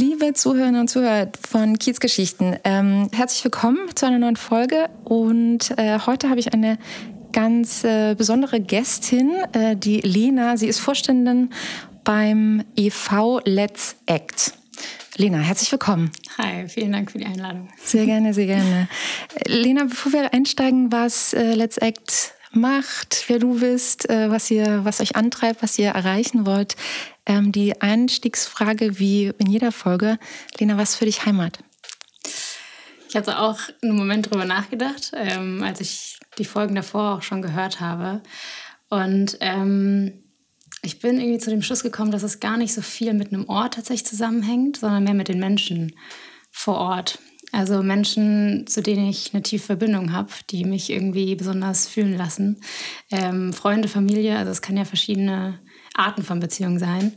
Liebe Zuhörerinnen und Zuhörer von Kiezgeschichten, ähm, herzlich willkommen zu einer neuen Folge. Und äh, heute habe ich eine ganz äh, besondere Gästin, äh, die Lena. Sie ist Vorständin beim EV Let's Act. Lena, herzlich willkommen. Hi, vielen Dank für die Einladung. Sehr gerne, sehr gerne. Lena, bevor wir einsteigen, was äh, Let's Act macht, wer du bist, äh, was ihr, was euch antreibt, was ihr erreichen wollt, ähm, die Einstiegsfrage wie in jeder Folge. Lena, was für dich Heimat? Ich habe auch einen Moment drüber nachgedacht, ähm, als ich die Folgen davor auch schon gehört habe. Und ähm, ich bin irgendwie zu dem Schluss gekommen, dass es gar nicht so viel mit einem Ort tatsächlich zusammenhängt, sondern mehr mit den Menschen vor Ort. Also Menschen, zu denen ich eine tiefe Verbindung habe, die mich irgendwie besonders fühlen lassen. Ähm, Freunde, Familie, also es kann ja verschiedene Arten von Beziehungen sein.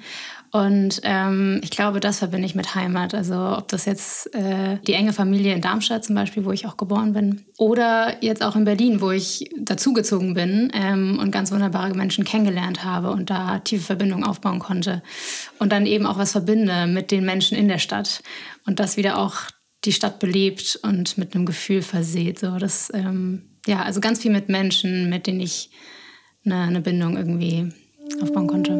Und ähm, ich glaube, das verbinde ich mit Heimat. Also ob das jetzt äh, die enge Familie in Darmstadt zum Beispiel, wo ich auch geboren bin, oder jetzt auch in Berlin, wo ich dazugezogen bin ähm, und ganz wunderbare Menschen kennengelernt habe und da tiefe Verbindungen aufbauen konnte. Und dann eben auch was verbinde mit den Menschen in der Stadt. Und das wieder auch die Stadt belebt und mit einem Gefühl verseht. So, das, ähm, ja, also ganz viel mit Menschen, mit denen ich eine, eine Bindung irgendwie aufbauen konnte.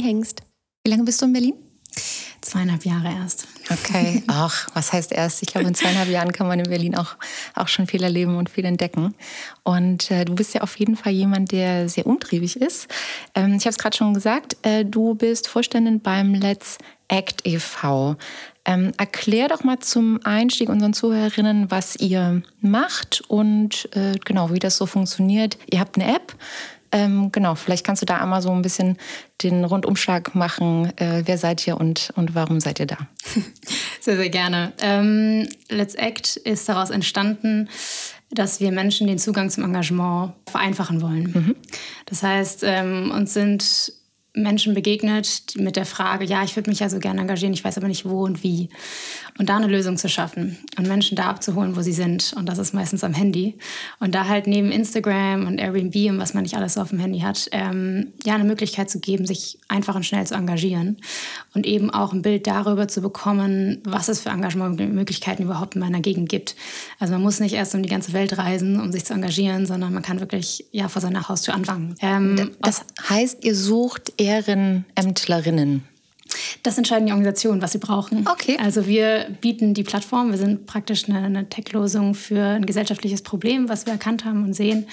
Hengst. Wie lange bist du in Berlin? Zweieinhalb Jahre erst. Okay, ach, was heißt erst? Ich glaube, in zweieinhalb Jahren kann man in Berlin auch, auch schon viel erleben und viel entdecken. Und äh, du bist ja auf jeden Fall jemand, der sehr umtriebig ist. Ähm, ich habe es gerade schon gesagt, äh, du bist Vorständin beim Let's Act e.V. Ähm, erklär doch mal zum Einstieg unseren Zuhörerinnen, was ihr macht und äh, genau, wie das so funktioniert. Ihr habt eine App, ähm, genau, vielleicht kannst du da einmal so ein bisschen den Rundumschlag machen. Äh, wer seid ihr und, und warum seid ihr da? Sehr, sehr gerne. Ähm, Let's Act ist daraus entstanden, dass wir Menschen den Zugang zum Engagement vereinfachen wollen. Mhm. Das heißt, ähm, uns sind Menschen begegnet mit der Frage, ja, ich würde mich ja so gerne engagieren, ich weiß aber nicht wo und wie. Und da eine Lösung zu schaffen und Menschen da abzuholen, wo sie sind. Und das ist meistens am Handy. Und da halt neben Instagram und Airbnb und was man nicht alles so auf dem Handy hat, ähm, ja, eine Möglichkeit zu geben, sich einfach und schnell zu engagieren. Und eben auch ein Bild darüber zu bekommen, was es für Engagementmöglichkeiten überhaupt in meiner Gegend gibt. Also man muss nicht erst um die ganze Welt reisen, um sich zu engagieren, sondern man kann wirklich ja, vor seiner Haustür anfangen. Ähm, das heißt, ihr sucht Ehrenämtlerinnen. Das entscheiden die Organisationen, was sie brauchen. Okay. Also wir bieten die Plattform, wir sind praktisch eine, eine Tech-Lösung für ein gesellschaftliches Problem, was wir erkannt haben und sehen.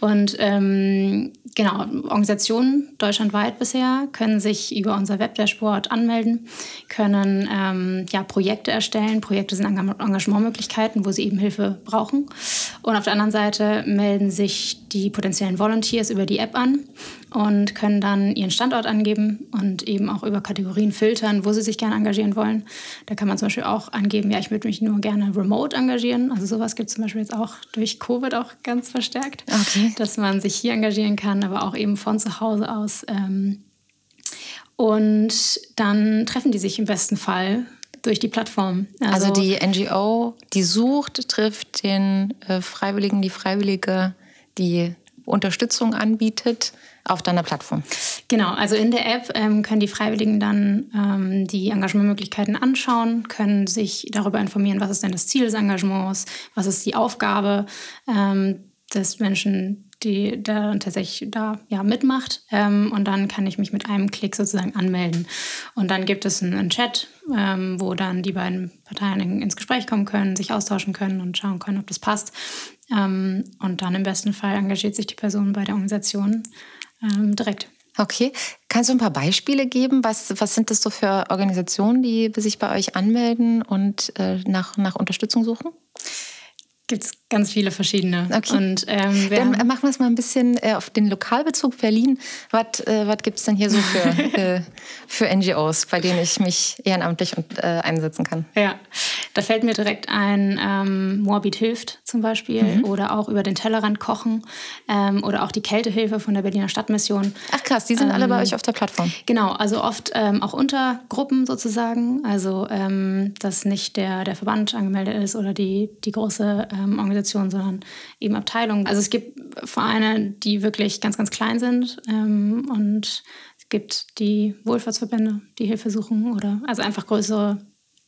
Und ähm, genau, Organisationen deutschlandweit bisher können sich über unser Webdashboard anmelden, können ähm, ja, Projekte erstellen. Projekte sind Engagementmöglichkeiten, wo sie eben Hilfe brauchen. Und auf der anderen Seite melden sich die potenziellen Volunteers über die App an und können dann ihren Standort angeben und eben auch über Kategorien filtern, wo sie sich gerne engagieren wollen. Da kann man zum Beispiel auch angeben, ja, ich würde mich nur gerne remote engagieren. Also sowas gibt es zum Beispiel jetzt auch durch Covid auch ganz verstärkt, okay. dass man sich hier engagieren kann, aber auch eben von zu Hause aus. Ähm, und dann treffen die sich im besten Fall durch die Plattform. Also, also die NGO, die sucht, trifft den äh, Freiwilligen, die Freiwillige, die Unterstützung anbietet auf deiner Plattform. Genau, also in der App ähm, können die Freiwilligen dann ähm, die Engagementmöglichkeiten anschauen, können sich darüber informieren, was ist denn das Ziel des Engagements, was ist die Aufgabe ähm, des Menschen, die da tatsächlich da ja mitmacht. Ähm, und dann kann ich mich mit einem Klick sozusagen anmelden. Und dann gibt es einen, einen Chat, ähm, wo dann die beiden Parteien in, ins Gespräch kommen können, sich austauschen können und schauen können, ob das passt. Ähm, und dann im besten Fall engagiert sich die Person bei der Organisation ähm, direkt. Okay. Kannst du ein paar Beispiele geben? Was, was sind das so für Organisationen, die sich bei euch anmelden und äh, nach, nach Unterstützung suchen? Gibt es Ganz viele verschiedene. Okay. Und, ähm, Dann machen wir es mal ein bisschen äh, auf den Lokalbezug Berlin. Was äh, gibt es denn hier so für, äh, für NGOs, bei denen ich mich ehrenamtlich und, äh, einsetzen kann? Ja, da fällt mir direkt ein, ähm, Moabit hilft zum Beispiel mhm. oder auch über den Tellerrand kochen ähm, oder auch die Kältehilfe von der Berliner Stadtmission. Ach krass, die sind alle bei ähm, euch auf der Plattform. Genau, also oft ähm, auch unter Gruppen sozusagen. Also, ähm, dass nicht der, der Verband angemeldet ist oder die, die große Organisation Organisation, sondern eben Abteilungen. Also es gibt Vereine, die wirklich ganz, ganz klein sind ähm, und es gibt die Wohlfahrtsverbände, die Hilfe suchen oder also einfach größere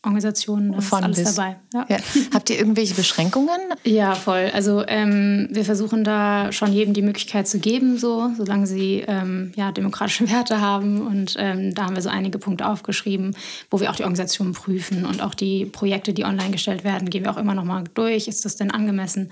Organisationen, da Von ist alles bis. dabei. Ja. Ja. Habt ihr irgendwelche Beschränkungen? Ja, voll. Also ähm, wir versuchen da schon jedem die Möglichkeit zu geben, so, solange sie ähm, ja, demokratische Werte haben. Und ähm, da haben wir so einige Punkte aufgeschrieben, wo wir auch die Organisationen prüfen und auch die Projekte, die online gestellt werden, gehen wir auch immer noch mal durch. Ist das denn angemessen,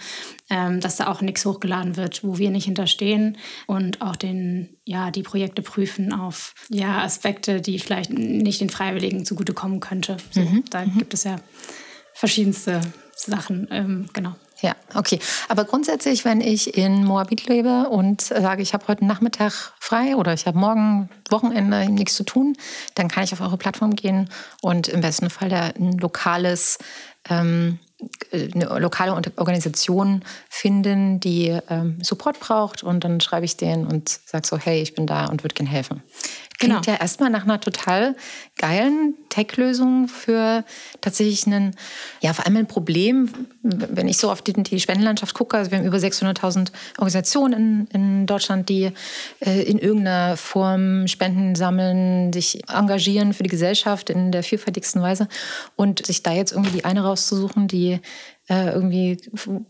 ähm, dass da auch nichts hochgeladen wird, wo wir nicht hinterstehen und auch den ja, die Projekte prüfen auf ja, Aspekte, die vielleicht nicht den Freiwilligen zugutekommen könnte. So, mhm. Da mhm. gibt es ja verschiedenste Sachen, ähm, genau. Ja, okay. Aber grundsätzlich, wenn ich in Moabit lebe und sage, ich habe heute Nachmittag frei oder ich habe morgen Wochenende nichts zu tun, dann kann ich auf eure Plattform gehen und im besten Fall da ein lokales ähm, eine lokale Organisation finden, die ähm, Support braucht und dann schreibe ich denen und sage so, hey, ich bin da und würde gerne helfen. Klingt genau. ja erstmal nach einer total geilen Tech-Lösung für tatsächlich einen, ja, vor allem ein Problem, wenn ich so auf die, die Spendenlandschaft gucke. Also wir haben über 600.000 Organisationen in, in Deutschland, die äh, in irgendeiner Form Spenden sammeln, sich engagieren für die Gesellschaft in der vielfältigsten Weise. Und sich da jetzt irgendwie die eine rauszusuchen, die äh, irgendwie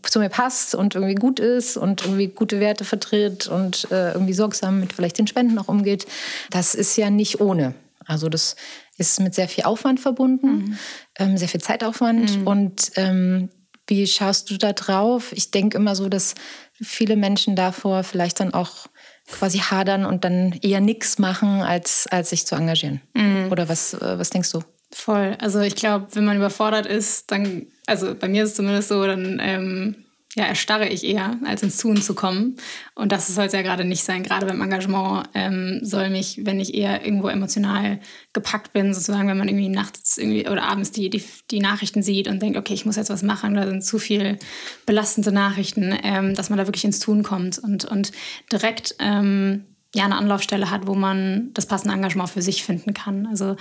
zu mir passt und irgendwie gut ist und irgendwie gute Werte vertritt und äh, irgendwie sorgsam mit vielleicht den Spenden auch umgeht, das ist ja nicht ohne. Also das ist mit sehr viel Aufwand verbunden, mhm. ähm, sehr viel Zeitaufwand. Mhm. Und ähm, wie schaust du da drauf? Ich denke immer so, dass viele Menschen davor vielleicht dann auch quasi hadern und dann eher nichts machen, als, als sich zu engagieren. Mhm. Oder was, äh, was denkst du? Voll. Also ich glaube, wenn man überfordert ist, dann, also bei mir ist es zumindest so, dann ähm, ja, erstarre ich eher, als ins Tun zu kommen. Und das soll es ja gerade nicht sein. Gerade beim Engagement ähm, soll mich, wenn ich eher irgendwo emotional gepackt bin, sozusagen, wenn man irgendwie nachts irgendwie oder abends die, die, die Nachrichten sieht und denkt, okay, ich muss jetzt was machen, da sind zu viel belastende Nachrichten, ähm, dass man da wirklich ins Tun kommt und, und direkt ähm, ja, eine Anlaufstelle hat, wo man das passende Engagement für sich finden kann. Also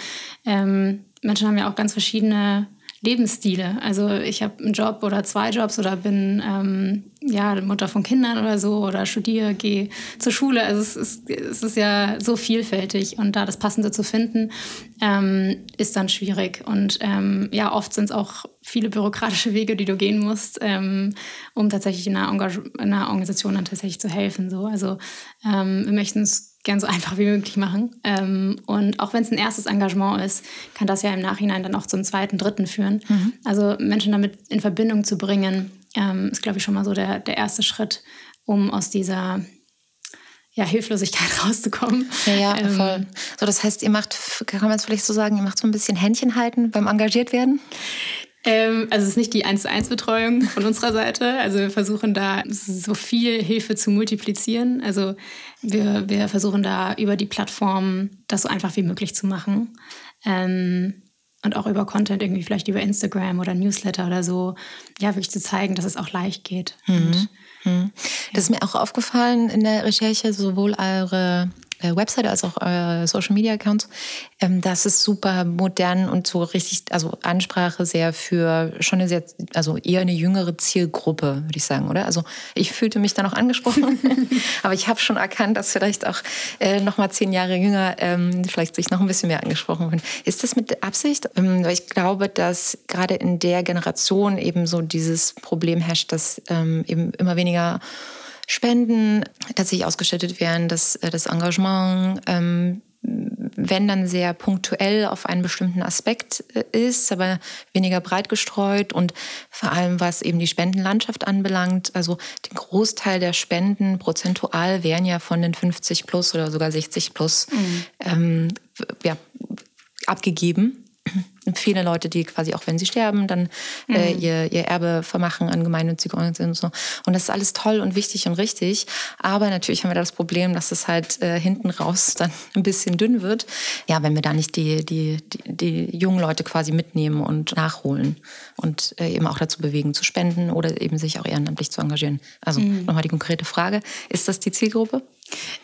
ähm, Menschen haben ja auch ganz verschiedene Lebensstile. Also ich habe einen Job oder zwei Jobs oder bin ähm, ja Mutter von Kindern oder so oder studiere, gehe zur Schule. Also es ist, es ist ja so vielfältig und da das Passende zu finden, ähm, ist dann schwierig. Und ähm, ja, oft sind es auch viele bürokratische Wege, die du gehen musst, ähm, um tatsächlich in einer, in einer, Organisation dann tatsächlich zu helfen. So. Also ähm, wir möchten es gern so einfach wie möglich machen. Ähm, und auch wenn es ein erstes Engagement ist, kann das ja im Nachhinein dann auch zum zweiten, dritten führen. Mhm. Also Menschen damit in Verbindung zu bringen, ähm, ist, glaube ich, schon mal so der, der erste Schritt, um aus dieser ja, Hilflosigkeit rauszukommen. Ja, ja ähm, voll. So, das heißt, ihr macht, kann man es vielleicht so sagen, ihr macht so ein bisschen Händchen halten beim engagiert werden? Ähm, also es ist nicht die 1 zu 1 Betreuung von unserer Seite. Also wir versuchen da so viel Hilfe zu multiplizieren. Also wir, wir versuchen da über die Plattform das so einfach wie möglich zu machen. Ähm, und auch über Content, irgendwie vielleicht über Instagram oder Newsletter oder so, ja, wirklich zu zeigen, dass es auch leicht geht. Mhm. Und, mhm. Das ist mir auch aufgefallen in der Recherche, sowohl eure Website als auch äh, Social Media Accounts. Ähm, das ist super modern und so richtig, also Ansprache sehr für schon eine sehr, also eher eine jüngere Zielgruppe, würde ich sagen, oder? Also ich fühlte mich da noch angesprochen, aber ich habe schon erkannt, dass vielleicht auch äh, noch mal zehn Jahre jünger ähm, vielleicht sich noch ein bisschen mehr angesprochen werden. Ist das mit Absicht? Ähm, weil ich glaube, dass gerade in der Generation eben so dieses Problem herrscht, dass ähm, eben immer weniger Spenden tatsächlich ausgestattet werden, dass äh, das Engagement, ähm, wenn dann sehr punktuell auf einen bestimmten Aspekt äh, ist, aber weniger breit gestreut und vor allem was eben die Spendenlandschaft anbelangt, also den Großteil der Spenden prozentual wären ja von den 50 plus oder sogar 60 plus mhm. ähm, ja, abgegeben viele Leute, die quasi auch wenn sie sterben, dann äh, mhm. ihr, ihr Erbe vermachen an gemeinnützige Organisationen und so. Und das ist alles toll und wichtig und richtig. Aber natürlich haben wir da das Problem, dass es halt äh, hinten raus dann ein bisschen dünn wird. Ja, wenn wir da nicht die, die, die, die jungen Leute quasi mitnehmen und nachholen und äh, eben auch dazu bewegen, zu spenden oder eben sich auch ehrenamtlich zu engagieren. Also mhm. nochmal die konkrete Frage, ist das die Zielgruppe?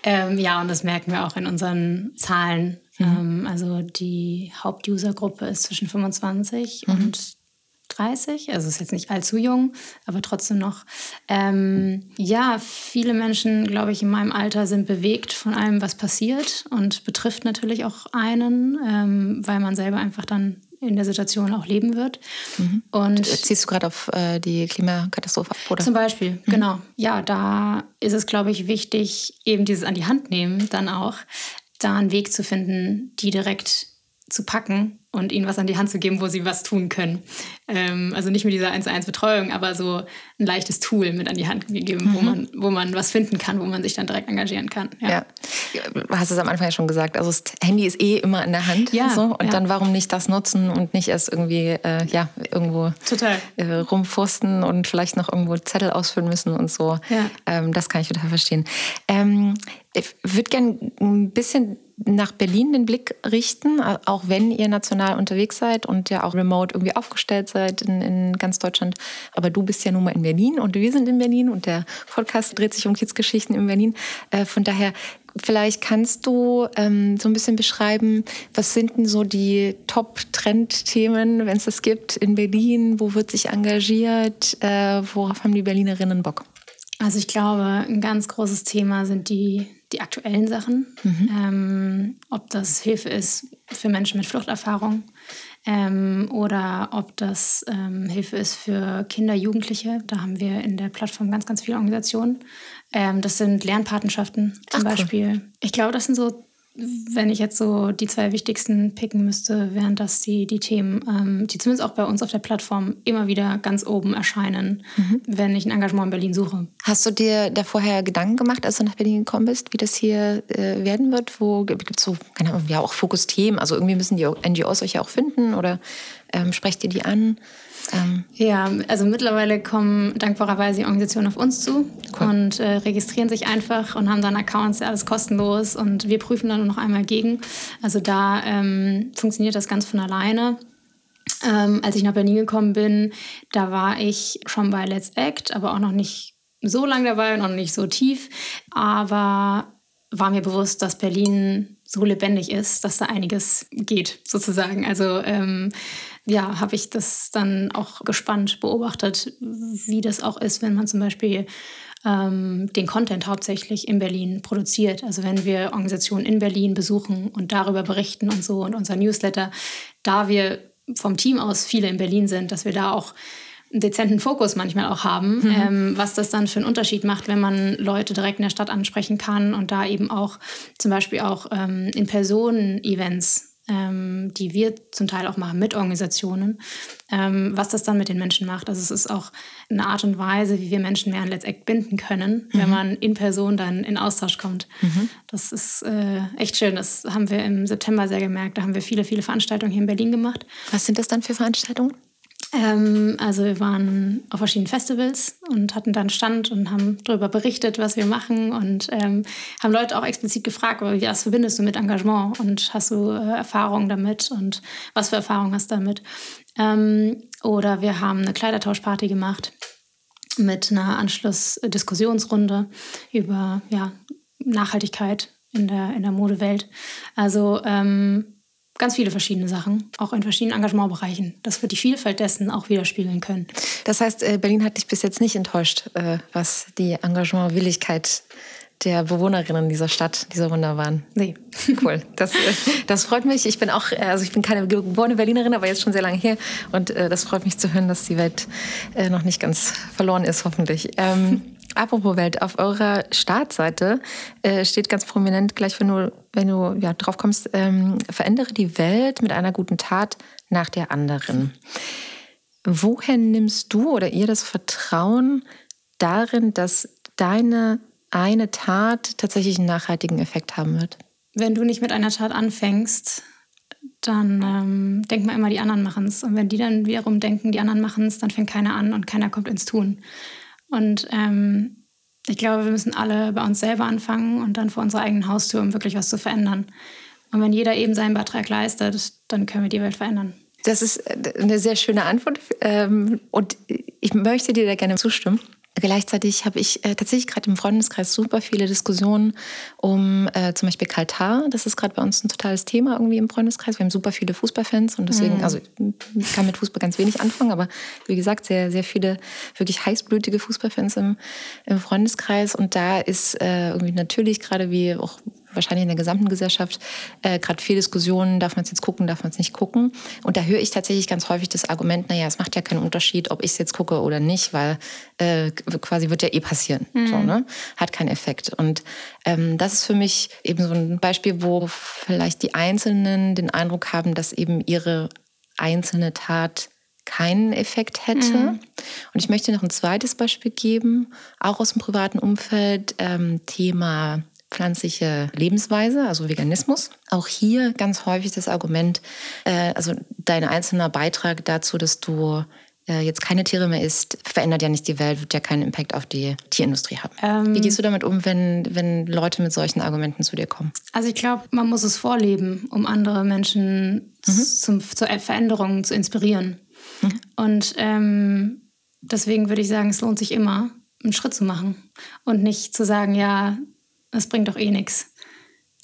Ähm, ja, und das merken wir auch in unseren Zahlen. Mhm. Ähm, also die Hauptusergruppe ist zwischen 25 mhm. und 30, also ist jetzt nicht allzu jung, aber trotzdem noch. Ähm, ja, viele Menschen, glaube ich, in meinem Alter sind bewegt von allem, was passiert und betrifft natürlich auch einen, ähm, weil man selber einfach dann in der Situation auch leben wird. Mhm. Und ziehst du gerade auf äh, die Klimakatastrophe ab, oder? Zum Beispiel, mhm. genau. Ja, da ist es, glaube ich, wichtig, eben dieses an die Hand nehmen, dann auch, da einen Weg zu finden, die direkt zu packen und ihnen was an die Hand zu geben, wo sie was tun können. Ähm, also nicht mit dieser 1 1 Betreuung, aber so ein leichtes Tool mit an die Hand gegeben, mhm. wo, man, wo man was finden kann, wo man sich dann direkt engagieren kann. Ja, ja. du hast es am Anfang ja schon gesagt, also das Handy ist eh immer in der Hand. Ja, so, und ja. dann warum nicht das nutzen und nicht erst irgendwie äh, ja, irgendwo total. Äh, rumfursten und vielleicht noch irgendwo Zettel ausfüllen müssen und so. Ja. Ähm, das kann ich total verstehen. Ähm, ich würde gerne ein bisschen nach Berlin den Blick richten, auch wenn ihr national unterwegs seid und ja auch remote irgendwie aufgestellt seid in, in ganz Deutschland. Aber du bist ja nun mal in Berlin und wir sind in Berlin und der Podcast dreht sich um Kiezgeschichten in Berlin. Äh, von daher Vielleicht kannst du ähm, so ein bisschen beschreiben, was sind denn so die Top-Trend-Themen, wenn es das gibt, in Berlin? Wo wird sich engagiert? Äh, worauf haben die Berlinerinnen Bock? Also ich glaube, ein ganz großes Thema sind die die aktuellen Sachen, mhm. ähm, ob das Hilfe ist für Menschen mit Fluchterfahrung ähm, oder ob das ähm, Hilfe ist für Kinder, Jugendliche. Da haben wir in der Plattform ganz, ganz viele Organisationen. Ähm, das sind Lernpatenschaften zum Ach, Beispiel. Cool. Ich glaube, das sind so wenn ich jetzt so die zwei wichtigsten picken müsste, wären das die, die Themen, ähm, die zumindest auch bei uns auf der Plattform immer wieder ganz oben erscheinen, mhm. wenn ich ein Engagement in Berlin suche. Hast du dir da vorher Gedanken gemacht, als du nach Berlin gekommen bist, wie das hier äh, werden wird? Wo gibt es so, keine Ahnung, ja auch Fokusthemen? Also irgendwie müssen die NGOs euch ja auch finden oder ähm, sprecht ihr die an? Ähm. Ja, also mittlerweile kommen dankbarerweise die Organisationen auf uns zu cool. und äh, registrieren sich einfach und haben dann Accounts, ja, alles kostenlos und wir prüfen dann noch einmal gegen. Also da ähm, funktioniert das ganz von alleine. Ähm, als ich nach Berlin gekommen bin, da war ich schon bei Let's Act, aber auch noch nicht so lange dabei und noch nicht so tief. Aber war mir bewusst, dass Berlin so lebendig ist, dass da einiges geht, sozusagen. Also ähm, ja, habe ich das dann auch gespannt beobachtet, wie das auch ist, wenn man zum Beispiel ähm, den Content hauptsächlich in Berlin produziert. Also wenn wir Organisationen in Berlin besuchen und darüber berichten und so und unser Newsletter, da wir vom Team aus viele in Berlin sind, dass wir da auch einen dezenten Fokus manchmal auch haben, mhm. ähm, was das dann für einen Unterschied macht, wenn man Leute direkt in der Stadt ansprechen kann und da eben auch zum Beispiel auch ähm, in Personen-Events ähm, die wir zum Teil auch machen mit Organisationen, ähm, was das dann mit den Menschen macht. Also es ist auch eine Art und Weise, wie wir Menschen mehr an Let's Act binden können, mhm. wenn man in Person dann in Austausch kommt. Mhm. Das ist äh, echt schön. Das haben wir im September sehr gemerkt. Da haben wir viele, viele Veranstaltungen hier in Berlin gemacht. Was sind das dann für Veranstaltungen? Ähm, also wir waren auf verschiedenen Festivals und hatten dann Stand und haben darüber berichtet, was wir machen und ähm, haben Leute auch explizit gefragt, was verbindest du mit Engagement und hast du äh, Erfahrungen damit und was für Erfahrungen hast du damit? Ähm, oder wir haben eine Kleidertauschparty gemacht mit einer Anschlussdiskussionsrunde über ja, Nachhaltigkeit in der, in der Modewelt. Also ähm, ganz viele verschiedene Sachen, auch in verschiedenen Engagementbereichen, dass wir die Vielfalt dessen auch widerspiegeln können. Das heißt, äh, Berlin hat dich bis jetzt nicht enttäuscht, äh, was die Engagementwilligkeit der Bewohnerinnen dieser Stadt, dieser wunderbaren. Nee. Cool. Das, äh, das freut mich. Ich bin auch, also ich bin keine geborene Berlinerin, aber jetzt schon sehr lange hier. Und das freut mich zu hören, dass die Welt noch nicht ganz verloren ist, hoffentlich. Ähm, Apropos Welt, auf eurer Startseite äh, steht ganz prominent, gleich wenn du, wenn du ja, drauf kommst, ähm, verändere die Welt mit einer guten Tat nach der anderen. Woher nimmst du oder ihr das Vertrauen darin, dass deine eine Tat tatsächlich einen nachhaltigen Effekt haben wird? Wenn du nicht mit einer Tat anfängst, dann ähm, denkt man immer, die anderen machen es. Und wenn die dann wiederum denken, die anderen machen es, dann fängt keiner an und keiner kommt ins Tun. Und ähm, ich glaube, wir müssen alle bei uns selber anfangen und dann vor unserer eigenen Haustür, um wirklich was zu verändern. Und wenn jeder eben seinen Beitrag leistet, dann können wir die Welt verändern. Das ist äh, eine sehr schöne Antwort ähm, und ich möchte dir da gerne zustimmen. Gleichzeitig habe ich äh, tatsächlich gerade im Freundeskreis super viele Diskussionen um äh, zum Beispiel Kaltar. Das ist gerade bei uns ein totales Thema irgendwie im Freundeskreis. Wir haben super viele Fußballfans und deswegen, mhm. also ich kann mit Fußball ganz wenig anfangen, aber wie gesagt, sehr, sehr viele wirklich heißblütige Fußballfans im, im Freundeskreis. Und da ist äh, irgendwie natürlich gerade wie auch wahrscheinlich in der gesamten Gesellschaft äh, gerade viel Diskussionen, darf man es jetzt gucken, darf man es nicht gucken. Und da höre ich tatsächlich ganz häufig das Argument, naja, es macht ja keinen Unterschied, ob ich es jetzt gucke oder nicht, weil äh, quasi wird ja eh passieren. Mhm. So, ne? Hat keinen Effekt. Und ähm, das ist für mich eben so ein Beispiel, wo vielleicht die Einzelnen den Eindruck haben, dass eben ihre einzelne Tat keinen Effekt hätte. Mhm. Und ich möchte noch ein zweites Beispiel geben, auch aus dem privaten Umfeld, ähm, Thema pflanzliche Lebensweise, also Veganismus. Auch hier ganz häufig das Argument, äh, also dein einzelner Beitrag dazu, dass du äh, jetzt keine Tiere mehr isst, verändert ja nicht die Welt, wird ja keinen Impact auf die Tierindustrie haben. Ähm, Wie gehst du damit um, wenn, wenn Leute mit solchen Argumenten zu dir kommen? Also ich glaube, man muss es vorleben, um andere Menschen mhm. zum, zur Veränderung zu inspirieren. Mhm. Und ähm, deswegen würde ich sagen, es lohnt sich immer, einen Schritt zu machen und nicht zu sagen, ja, das bringt doch eh nichts.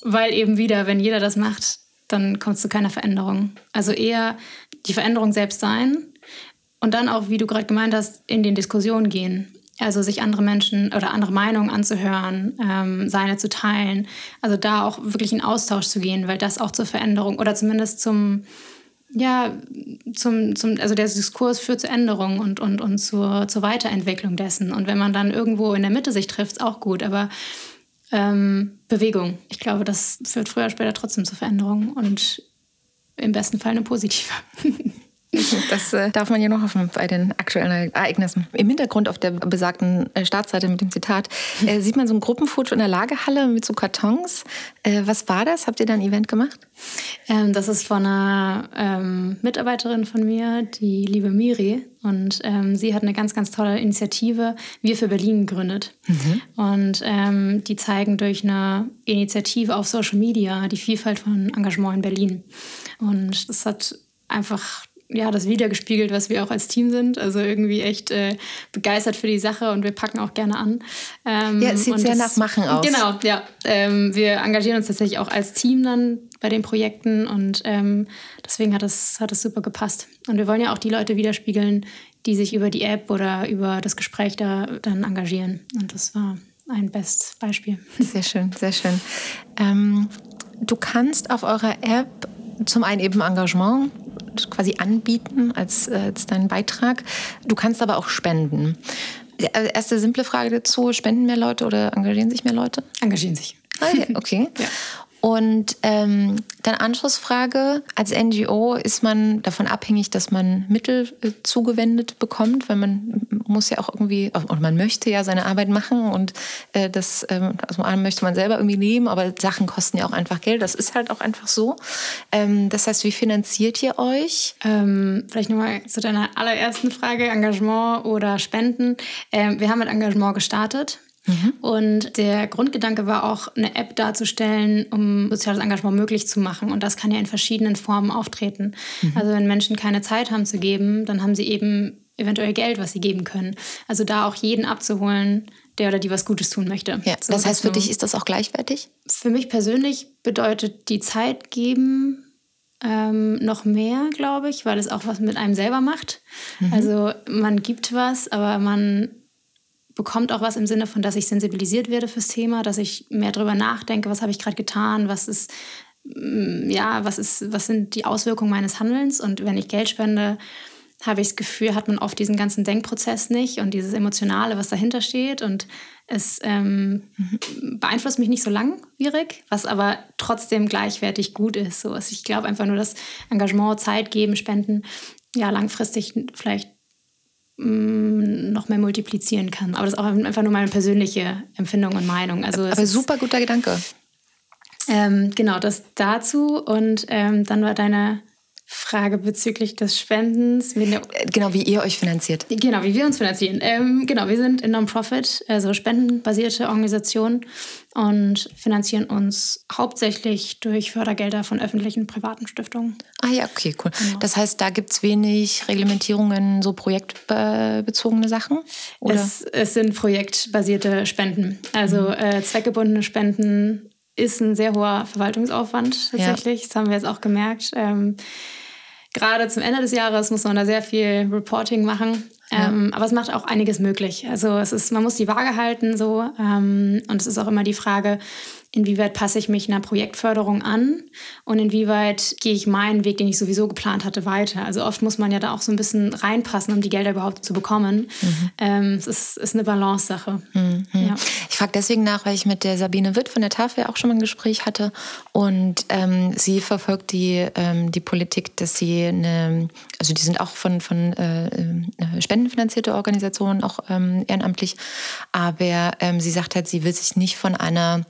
Weil eben wieder, wenn jeder das macht, dann kommt es zu keiner Veränderung. Also eher die Veränderung selbst sein und dann auch, wie du gerade gemeint hast, in den Diskussionen gehen. Also sich andere Menschen oder andere Meinungen anzuhören, ähm, seine zu teilen. Also da auch wirklich in Austausch zu gehen, weil das auch zur Veränderung oder zumindest zum, ja, zum, zum, also der Diskurs führt zur Änderung und, und, und zur, zur Weiterentwicklung dessen. Und wenn man dann irgendwo in der Mitte sich trifft, ist auch gut. Aber ähm, Bewegung. Ich glaube, das führt früher oder später trotzdem zur Veränderung und im besten Fall eine positive. Das äh, darf man ja noch hoffen bei den aktuellen Ereignissen. Im Hintergrund auf der besagten äh, Startseite mit dem Zitat äh, sieht man so ein Gruppenfoto in der Lagerhalle mit so Kartons. Äh, was war das? Habt ihr da ein Event gemacht? Ähm, das ist von einer ähm, Mitarbeiterin von mir, die liebe Miri. Und ähm, sie hat eine ganz, ganz tolle Initiative, Wir für Berlin, gegründet. Mhm. Und ähm, die zeigen durch eine Initiative auf Social Media die Vielfalt von Engagement in Berlin. Und das hat einfach ja, das wiedergespiegelt, was wir auch als Team sind. Also irgendwie echt äh, begeistert für die Sache und wir packen auch gerne an. Ähm, ja, es sieht sehr das, nach Machen aus. Genau, ja. Ähm, wir engagieren uns tatsächlich auch als Team dann bei den Projekten und ähm, deswegen hat es hat super gepasst. Und wir wollen ja auch die Leute widerspiegeln, die sich über die App oder über das Gespräch da dann engagieren. Und das war ein Bestes Beispiel. Sehr schön, sehr schön. Ähm, du kannst auf eurer App zum einen eben Engagement quasi anbieten als, äh, als deinen Beitrag. Du kannst aber auch spenden. Äh, erste simple Frage dazu: Spenden mehr Leute oder engagieren sich mehr Leute? Engagieren sich. Okay. okay. ja. Und ähm, dann Anschlussfrage, als NGO ist man davon abhängig, dass man Mittel äh, zugewendet bekommt, weil man muss ja auch irgendwie, und man möchte ja seine Arbeit machen und äh, das, ähm, also möchte man selber irgendwie nehmen, aber Sachen kosten ja auch einfach Geld, das ist halt auch einfach so. Ähm, das heißt, wie finanziert ihr euch? Ähm, vielleicht nochmal zu deiner allerersten Frage, Engagement oder Spenden. Ähm, wir haben mit Engagement gestartet. Mhm. Und der Grundgedanke war auch, eine App darzustellen, um soziales Engagement möglich zu machen. Und das kann ja in verschiedenen Formen auftreten. Mhm. Also wenn Menschen keine Zeit haben zu geben, dann haben sie eben eventuell Geld, was sie geben können. Also da auch jeden abzuholen, der oder die was Gutes tun möchte. Ja, so, das heißt, für dich ist das auch gleichwertig? Für mich persönlich bedeutet die Zeit geben ähm, noch mehr, glaube ich, weil es auch was mit einem selber macht. Mhm. Also man gibt was, aber man bekommt auch was im Sinne von, dass ich sensibilisiert werde fürs Thema, dass ich mehr darüber nachdenke, was habe ich gerade getan, was ist, mm, ja, was ist, was sind die Auswirkungen meines Handelns und wenn ich Geld spende, habe ich das Gefühl, hat man oft diesen ganzen Denkprozess nicht und dieses Emotionale, was dahinter steht. Und es ähm, beeinflusst mich nicht so langwierig, was aber trotzdem gleichwertig gut ist. So, also ich glaube einfach nur, dass Engagement, Zeit geben, Spenden, ja, langfristig vielleicht noch mehr multiplizieren kann. Aber das ist auch einfach nur meine persönliche Empfindung und Meinung. Also Aber super guter Gedanke. Ähm, genau, das dazu. Und ähm, dann war deine Frage bezüglich des Spendens. Äh, genau, wie ihr euch finanziert. Genau, wie wir uns finanzieren. Ähm, genau, wir sind in Non-Profit, also spendenbasierte Organisation und finanzieren uns hauptsächlich durch Fördergelder von öffentlichen und privaten Stiftungen. Ah ja, okay, cool. Genau. Das heißt, da gibt es wenig Reglementierungen, so projektbezogene Sachen? Oder? Es, es sind projektbasierte Spenden, also mhm. äh, zweckgebundene Spenden ist ein sehr hoher Verwaltungsaufwand tatsächlich. Ja. Das haben wir jetzt auch gemerkt. Ähm, gerade zum Ende des Jahres muss man da sehr viel Reporting machen. Ja. Ähm, aber es macht auch einiges möglich. Also es ist, man muss die Waage halten so. Ähm, und es ist auch immer die Frage, inwieweit passe ich mich einer Projektförderung an und inwieweit gehe ich meinen Weg, den ich sowieso geplant hatte, weiter. Also oft muss man ja da auch so ein bisschen reinpassen, um die Gelder überhaupt zu bekommen. Mhm. Ähm, es ist, ist eine Balance-Sache. Mhm. Ja. Ich frage deswegen nach, weil ich mit der Sabine Witt von der Tafel auch schon mal ein Gespräch hatte und ähm, sie verfolgt die, ähm, die Politik, dass sie eine, also die sind auch von, von äh, äh spendenfinanzierte Organisationen, auch ähm, ehrenamtlich, aber ähm, sie sagt halt, sie will sich nicht von einer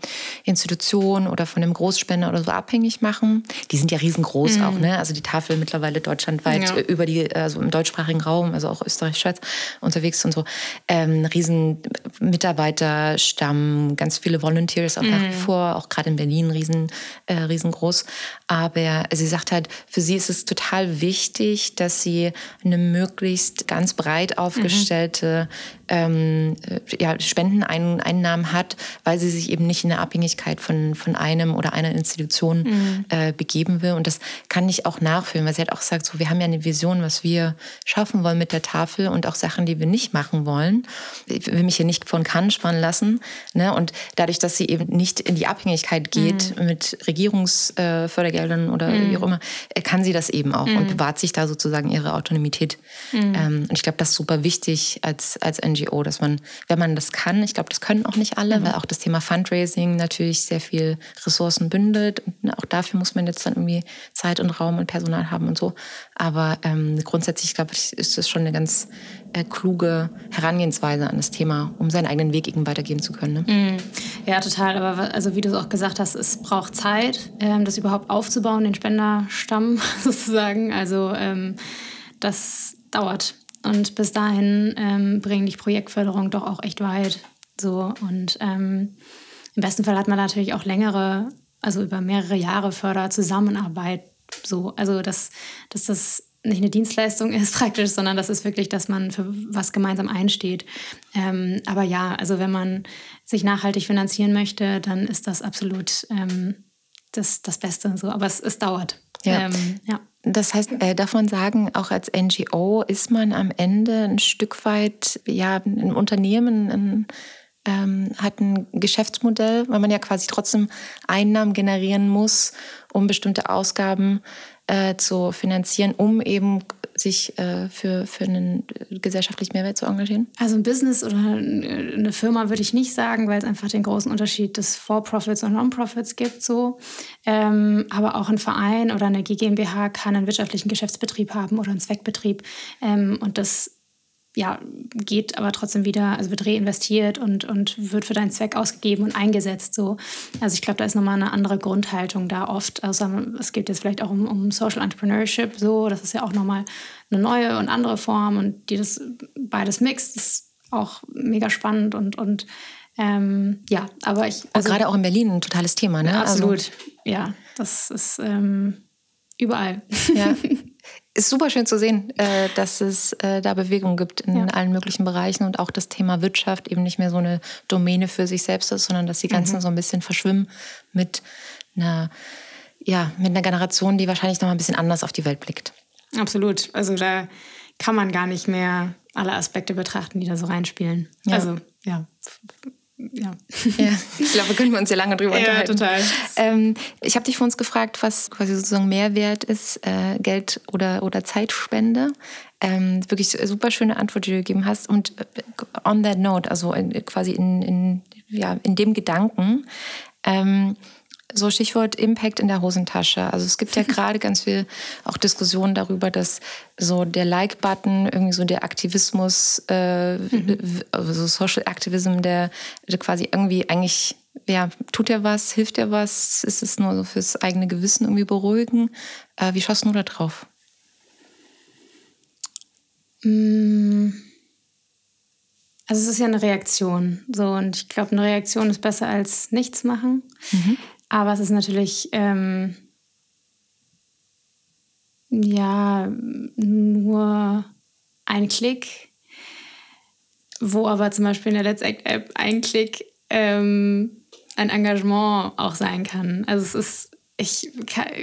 Institution oder von einem Großspender oder so abhängig machen. Die sind ja riesengroß mhm. auch, ne? Also die Tafel mittlerweile deutschlandweit ja. über die, also im deutschsprachigen Raum, also auch Österreich, Schweiz unterwegs und so. Ähm, riesen Mitarbeiterstamm, ganz viele Volunteers auch mhm. nach wie mhm. vor, auch gerade in Berlin riesen, äh, riesengroß. Aber sie sagt halt, für sie ist es total wichtig, dass sie eine möglichst ganz breit aufgestellte mhm ähm, äh, ja, Spendeneinnahmen hat, weil sie sich eben nicht in eine Abhängigkeit von, von einem oder einer Institution mhm. äh, begeben will. Und das kann ich auch nachfühlen, weil sie halt auch sagt, so, wir haben ja eine Vision, was wir schaffen wollen mit der Tafel und auch Sachen, die wir nicht machen wollen. Ich will mich hier nicht von Cannes spannen lassen. Ne? Und dadurch, dass sie eben nicht in die Abhängigkeit geht mhm. mit Regierungsfördergeldern äh, oder mhm. wie auch immer, äh, kann sie das eben auch und mhm. bewahrt sich da sozusagen ihre Autonomität. Mhm. Ähm, und ich glaube, das ist super wichtig als, als NGO NGO, dass man, wenn man das kann, ich glaube, das können auch nicht alle, mhm. weil auch das Thema Fundraising natürlich sehr viel Ressourcen bündelt. Und ne, auch dafür muss man jetzt dann irgendwie Zeit und Raum und Personal haben und so. Aber ähm, grundsätzlich, glaube ich, ist das schon eine ganz äh, kluge Herangehensweise an das Thema, um seinen eigenen Weg eben weitergehen zu können. Ne? Mhm. Ja, total. Aber also wie du es auch gesagt hast, es braucht Zeit, ähm, das überhaupt aufzubauen, den Spenderstamm sozusagen. Also ähm, das dauert. Und bis dahin ähm, bringen die Projektförderung doch auch echt weit. So und ähm, im besten Fall hat man natürlich auch längere, also über mehrere Jahre Förderzusammenarbeit. So, also dass, dass das nicht eine Dienstleistung ist praktisch, sondern das ist wirklich, dass man für was gemeinsam einsteht. Ähm, aber ja, also wenn man sich nachhaltig finanzieren möchte, dann ist das absolut ähm, das, das Beste. So. Aber es, es dauert. Ja. Ähm, ja. Das heißt, äh, darf man sagen, auch als NGO ist man am Ende ein Stück weit ja, ein Unternehmen, ein, ähm, hat ein Geschäftsmodell, weil man ja quasi trotzdem Einnahmen generieren muss, um bestimmte Ausgaben äh, zu finanzieren, um eben sich äh, für, für einen gesellschaftlichen Mehrwert zu engagieren? Also ein Business oder eine Firma würde ich nicht sagen, weil es einfach den großen Unterschied des For-Profits und Non-Profits gibt. So. Ähm, aber auch ein Verein oder eine GmbH kann einen wirtschaftlichen Geschäftsbetrieb haben oder einen Zweckbetrieb. Ähm, und das ja, geht aber trotzdem wieder, also wird reinvestiert und, und wird für deinen Zweck ausgegeben und eingesetzt. So. Also ich glaube, da ist nochmal eine andere Grundhaltung da oft. Also es geht jetzt vielleicht auch um, um Social Entrepreneurship, so, das ist ja auch nochmal eine neue und andere Form und die das beides mixt, ist auch mega spannend und, und ähm, ja, aber ich. Also, gerade auch in Berlin ein totales Thema, ne? Absolut, also. ja. Das ist ähm, überall. Ja. ist super schön zu sehen, äh, dass es äh, da Bewegung gibt in ja. allen möglichen Bereichen und auch das Thema Wirtschaft eben nicht mehr so eine Domäne für sich selbst ist, sondern dass die ganzen mhm. so ein bisschen verschwimmen mit einer, ja, mit einer Generation, die wahrscheinlich noch mal ein bisschen anders auf die Welt blickt. Absolut. Also da kann man gar nicht mehr alle Aspekte betrachten, die da so reinspielen. Ja. Also ja, ja. ja. Ich glaube, wir können uns ja lange drüber ja, unterhalten. total. Ähm, ich habe dich vor uns gefragt, was quasi sozusagen Mehrwert ist, äh, Geld oder, oder Zeitspende. Ähm, wirklich super schöne Antwort, die du gegeben hast. Und äh, on that note, also in, quasi in, in, ja, in dem Gedanken, ähm, so Stichwort Impact in der Hosentasche. Also es gibt ja gerade ganz viel auch Diskussionen darüber, dass so der Like-Button, irgendwie so der Aktivismus, äh, mhm. also Social Activism, der, der, quasi irgendwie eigentlich ja, tut dir was, hilft dir was? Ist es nur so fürs eigene Gewissen irgendwie beruhigen? Äh, wie schaust du da drauf? Mm. Also es ist ja eine Reaktion. So, und ich glaube, eine Reaktion ist besser als nichts machen. Mhm. Aber es ist natürlich ähm, ja nur ein Klick, wo aber zum Beispiel in der Let's Act App ein Klick ähm, ein Engagement auch sein kann. Also es ist, ich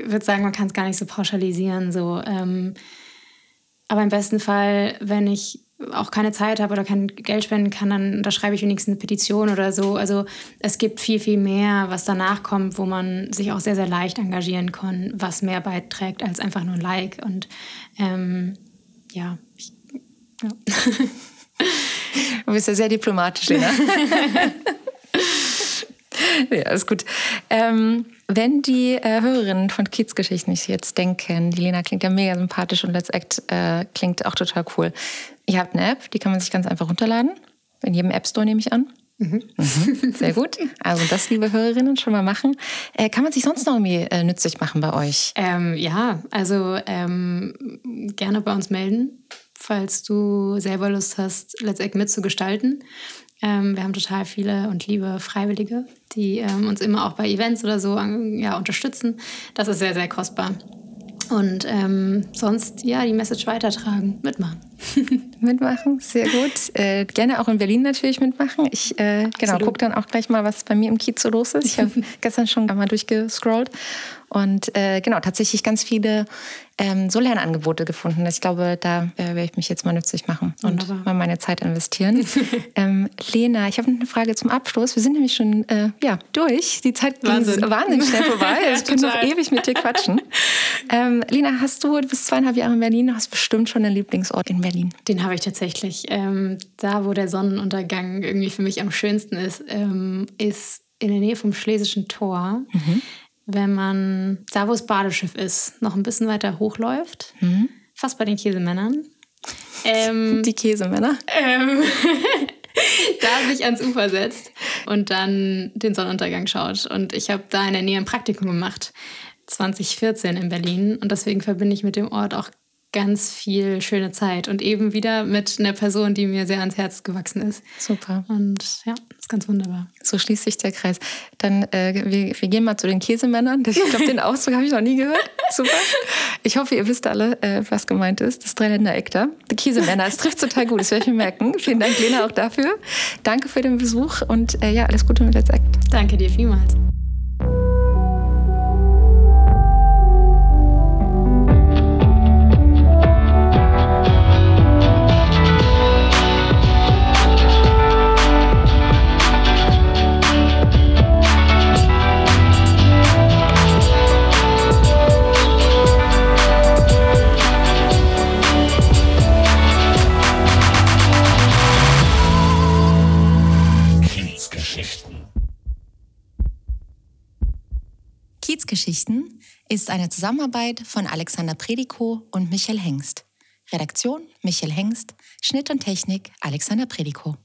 würde sagen, man kann es gar nicht so pauschalisieren. So, ähm, aber im besten Fall, wenn ich auch keine Zeit habe oder kein Geld spenden kann, dann da schreibe ich wenigstens eine Petition oder so. Also es gibt viel, viel mehr, was danach kommt, wo man sich auch sehr, sehr leicht engagieren kann, was mehr beiträgt als einfach nur ein Like. Und ähm, ja, ich, ja. Du bist ja sehr diplomatisch, Lena. ja, alles gut. Ähm, wenn die äh, Hörerinnen von Kiezgeschichten sich jetzt denken, die Lena klingt ja mega sympathisch und Let's Act äh, klingt auch total cool. Ihr habt eine App, die kann man sich ganz einfach runterladen. In jedem App Store nehme ich an. Mhm. Mhm. Sehr gut. Also das, liebe Hörerinnen, schon mal machen. Äh, kann man sich sonst noch irgendwie äh, nützlich machen bei euch? Ähm, ja, also ähm, gerne bei uns melden, falls du selber Lust hast, Let's Act mitzugestalten. Ähm, wir haben total viele und liebe Freiwillige, die ähm, uns immer auch bei Events oder so ja, unterstützen. Das ist sehr, sehr kostbar. Und ähm, sonst, ja, die Message weitertragen, mitmachen. mitmachen, sehr gut. Äh, gerne auch in Berlin natürlich mitmachen. Ich äh, genau, gucke dann auch gleich mal, was bei mir im Kiez so los ist. Ich habe gestern schon einmal durchgescrollt und äh, genau, tatsächlich ganz viele ähm, so Lernangebote gefunden. Ich glaube, da äh, werde ich mich jetzt mal nützlich machen und mal meine Zeit investieren. ähm, Lena, ich habe eine Frage zum Abschluss. Wir sind nämlich schon äh, ja, durch. Die Zeit ging wahnsinnig schnell vorbei. Ich könnte noch ewig mit dir quatschen. Ähm, Lena, hast du, du bist zweieinhalb Jahre in Berlin, hast bestimmt schon einen Lieblingsort in Berlin. Den habe ich tatsächlich. Ähm, da, wo der Sonnenuntergang irgendwie für mich am schönsten ist, ähm, ist in der Nähe vom Schlesischen Tor. Mhm wenn man da, wo das Badeschiff ist, noch ein bisschen weiter hochläuft, mhm. fast bei den Käsemännern. Ähm, Die Käsemänner? Ähm, da sich ans Ufer setzt und dann den Sonnenuntergang schaut. Und ich habe da in der Nähe ein Praktikum gemacht, 2014 in Berlin. Und deswegen verbinde ich mit dem Ort auch ganz viel schöne Zeit und eben wieder mit einer Person, die mir sehr ans Herz gewachsen ist. Super. Und ja, ist ganz wunderbar. So schließt sich der Kreis. Dann, äh, wir, wir, gehen mal zu den Käsemännern. Ich glaube, den Ausdruck habe ich noch nie gehört. Super. Ich hoffe, ihr wisst alle, äh, was gemeint ist. Das Dreiländereck da. Die Käsemänner. Es trifft total gut. Das werde ich mir merken. Vielen Dank, Lena, auch dafür. Danke für den Besuch und äh, ja, alles Gute mit Let's Act. Danke dir vielmals. Kiezgeschichten ist eine Zusammenarbeit von Alexander Predikow und Michael Hengst. Redaktion Michael Hengst, Schnitt und Technik Alexander Predikow.